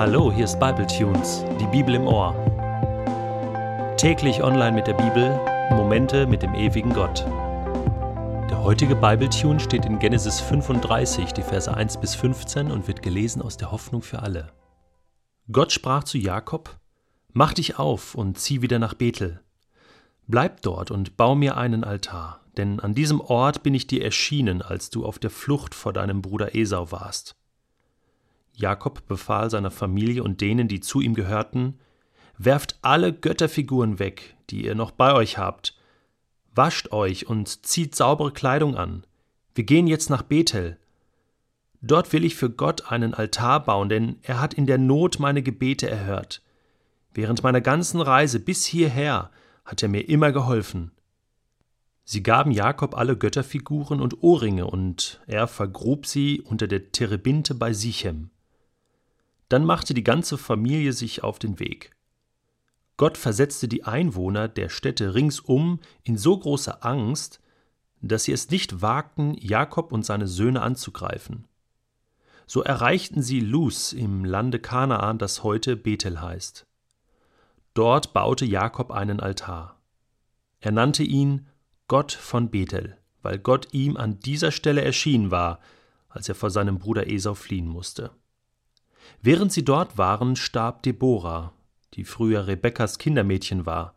Hallo, hier ist Bible Tunes, die Bibel im Ohr. Täglich online mit der Bibel, Momente mit dem ewigen Gott. Der heutige Bible Tune steht in Genesis 35, die Verse 1 bis 15 und wird gelesen aus der Hoffnung für alle. Gott sprach zu Jakob: Mach dich auf und zieh wieder nach Bethel. Bleib dort und bau mir einen Altar, denn an diesem Ort bin ich dir erschienen, als du auf der Flucht vor deinem Bruder Esau warst. Jakob befahl seiner Familie und denen, die zu ihm gehörten, Werft alle Götterfiguren weg, die ihr noch bei euch habt. Wascht euch und zieht saubere Kleidung an. Wir gehen jetzt nach Bethel. Dort will ich für Gott einen Altar bauen, denn er hat in der Not meine Gebete erhört. Während meiner ganzen Reise bis hierher hat er mir immer geholfen. Sie gaben Jakob alle Götterfiguren und Ohrringe, und er vergrub sie unter der Terebinte bei Sichem. Dann machte die ganze Familie sich auf den Weg. Gott versetzte die Einwohner der Städte ringsum in so große Angst, dass sie es nicht wagten, Jakob und seine Söhne anzugreifen. So erreichten sie Luz im Lande Kanaan, das heute Bethel heißt. Dort baute Jakob einen Altar. Er nannte ihn Gott von Bethel, weil Gott ihm an dieser Stelle erschienen war, als er vor seinem Bruder Esau fliehen musste. Während sie dort waren, starb Deborah, die früher Rebekkas Kindermädchen war.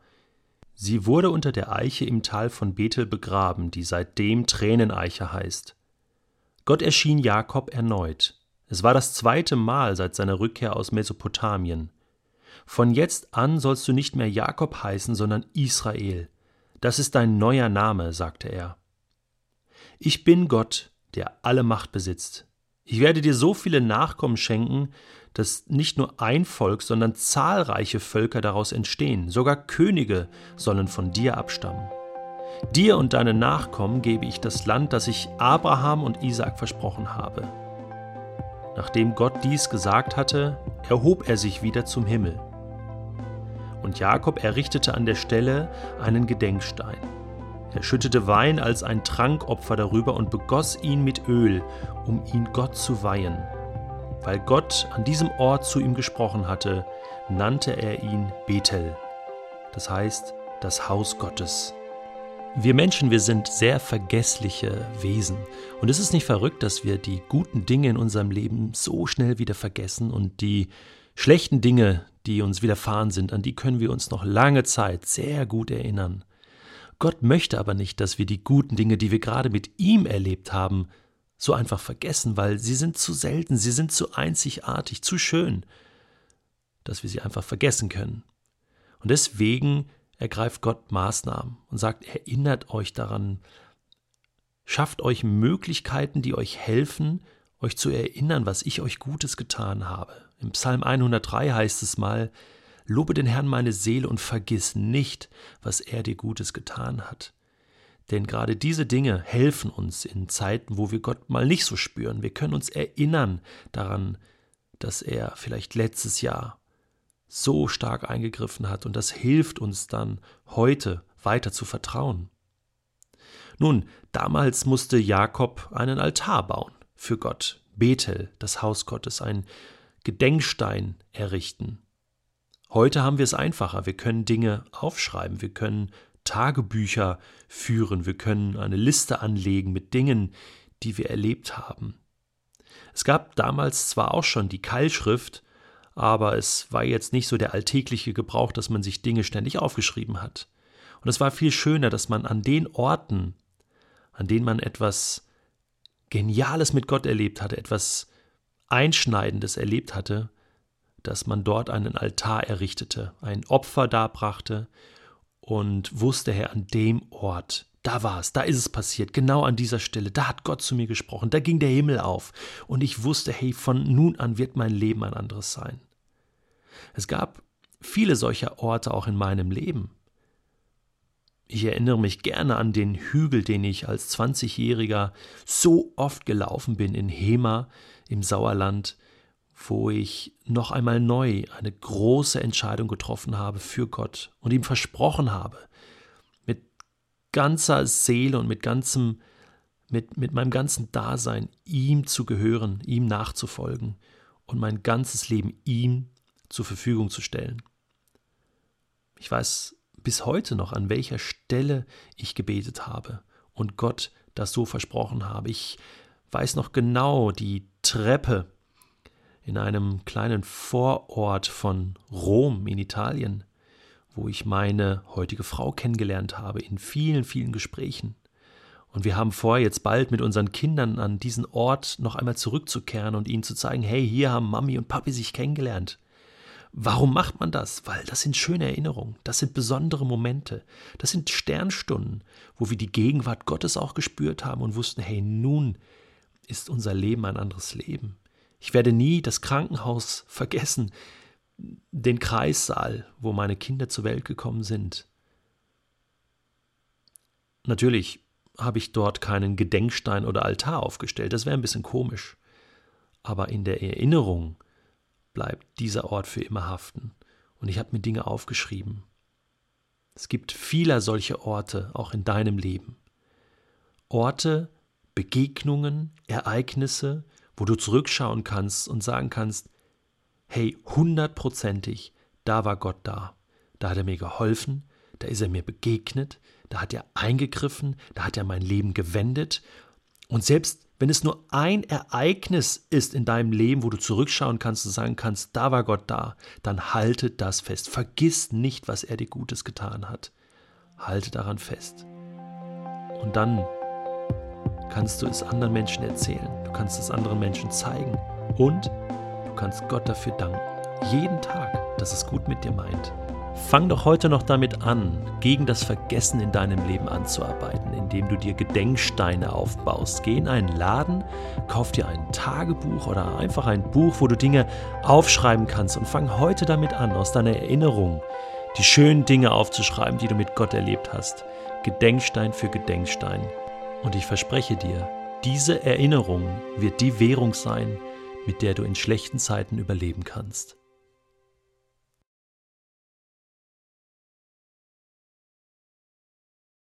Sie wurde unter der Eiche im Tal von Bethel begraben, die seitdem Träneneiche heißt. Gott erschien Jakob erneut. Es war das zweite Mal seit seiner Rückkehr aus Mesopotamien. Von jetzt an sollst du nicht mehr Jakob heißen, sondern Israel. Das ist dein neuer Name, sagte er. Ich bin Gott, der alle Macht besitzt. Ich werde dir so viele Nachkommen schenken, dass nicht nur ein Volk, sondern zahlreiche Völker daraus entstehen. Sogar Könige sollen von dir abstammen. Dir und deinen Nachkommen gebe ich das Land, das ich Abraham und Isaak versprochen habe. Nachdem Gott dies gesagt hatte, erhob er sich wieder zum Himmel. Und Jakob errichtete an der Stelle einen Gedenkstein. Er schüttete Wein als ein Trankopfer darüber und begoss ihn mit Öl, um ihn Gott zu weihen. Weil Gott an diesem Ort zu ihm gesprochen hatte, nannte er ihn Bethel, das heißt das Haus Gottes. Wir Menschen, wir sind sehr vergessliche Wesen. Und es ist nicht verrückt, dass wir die guten Dinge in unserem Leben so schnell wieder vergessen und die schlechten Dinge, die uns widerfahren sind, an die können wir uns noch lange Zeit sehr gut erinnern. Gott möchte aber nicht, dass wir die guten Dinge, die wir gerade mit ihm erlebt haben, so einfach vergessen, weil sie sind zu selten, sie sind zu einzigartig, zu schön, dass wir sie einfach vergessen können. Und deswegen ergreift Gott Maßnahmen und sagt, erinnert euch daran, schafft euch Möglichkeiten, die euch helfen, euch zu erinnern, was ich euch Gutes getan habe. Im Psalm 103 heißt es mal, Lobe den Herrn meine Seele und vergiss nicht, was er dir Gutes getan hat. Denn gerade diese Dinge helfen uns in Zeiten, wo wir Gott mal nicht so spüren. Wir können uns erinnern daran, dass er vielleicht letztes Jahr so stark eingegriffen hat und das hilft uns dann heute weiter zu vertrauen. Nun, damals musste Jakob einen Altar bauen für Gott, Bethel, das Haus Gottes, ein Gedenkstein errichten. Heute haben wir es einfacher. Wir können Dinge aufschreiben, wir können Tagebücher führen, wir können eine Liste anlegen mit Dingen, die wir erlebt haben. Es gab damals zwar auch schon die Keilschrift, aber es war jetzt nicht so der alltägliche Gebrauch, dass man sich Dinge ständig aufgeschrieben hat. Und es war viel schöner, dass man an den Orten, an denen man etwas Geniales mit Gott erlebt hatte, etwas Einschneidendes erlebt hatte, dass man dort einen Altar errichtete, ein Opfer darbrachte und wusste, Herr, an dem Ort, da war es, da ist es passiert, genau an dieser Stelle, da hat Gott zu mir gesprochen, da ging der Himmel auf und ich wusste, hey, von nun an wird mein Leben ein anderes sein. Es gab viele solcher Orte auch in meinem Leben. Ich erinnere mich gerne an den Hügel, den ich als 20-Jähriger so oft gelaufen bin in Hema im Sauerland, wo ich noch einmal neu eine große Entscheidung getroffen habe für Gott und ihm versprochen habe, mit ganzer Seele und mit ganzem, mit, mit meinem ganzen Dasein ihm zu gehören, ihm nachzufolgen und mein ganzes Leben ihm zur Verfügung zu stellen. Ich weiß bis heute noch, an welcher Stelle ich gebetet habe und Gott das so versprochen habe. Ich weiß noch genau die Treppe in einem kleinen Vorort von Rom in Italien, wo ich meine heutige Frau kennengelernt habe, in vielen, vielen Gesprächen. Und wir haben vor, jetzt bald mit unseren Kindern an diesen Ort noch einmal zurückzukehren und ihnen zu zeigen, hey, hier haben Mami und Papi sich kennengelernt. Warum macht man das? Weil das sind schöne Erinnerungen, das sind besondere Momente, das sind Sternstunden, wo wir die Gegenwart Gottes auch gespürt haben und wussten, hey, nun ist unser Leben ein anderes Leben. Ich werde nie das Krankenhaus vergessen, den Kreissaal, wo meine Kinder zur Welt gekommen sind. Natürlich habe ich dort keinen Gedenkstein oder Altar aufgestellt, das wäre ein bisschen komisch. Aber in der Erinnerung bleibt dieser Ort für immer haften. Und ich habe mir Dinge aufgeschrieben. Es gibt viele solche Orte auch in deinem Leben. Orte, Begegnungen, Ereignisse, wo du zurückschauen kannst und sagen kannst, hey, hundertprozentig, da war Gott da. Da hat er mir geholfen, da ist er mir begegnet, da hat er eingegriffen, da hat er mein Leben gewendet. Und selbst wenn es nur ein Ereignis ist in deinem Leben, wo du zurückschauen kannst und sagen kannst, da war Gott da, dann halte das fest. Vergiss nicht, was er dir Gutes getan hat. Halte daran fest. Und dann kannst du es anderen Menschen erzählen. Kannst es anderen Menschen zeigen. Und du kannst Gott dafür danken. Jeden Tag, dass es gut mit dir meint. Fang doch heute noch damit an, gegen das Vergessen in deinem Leben anzuarbeiten, indem du dir Gedenksteine aufbaust. Geh in einen Laden, kauf dir ein Tagebuch oder einfach ein Buch, wo du Dinge aufschreiben kannst und fang heute damit an, aus deiner Erinnerung die schönen Dinge aufzuschreiben, die du mit Gott erlebt hast. Gedenkstein für Gedenkstein. Und ich verspreche dir, diese Erinnerung wird die Währung sein, mit der du in schlechten Zeiten überleben kannst.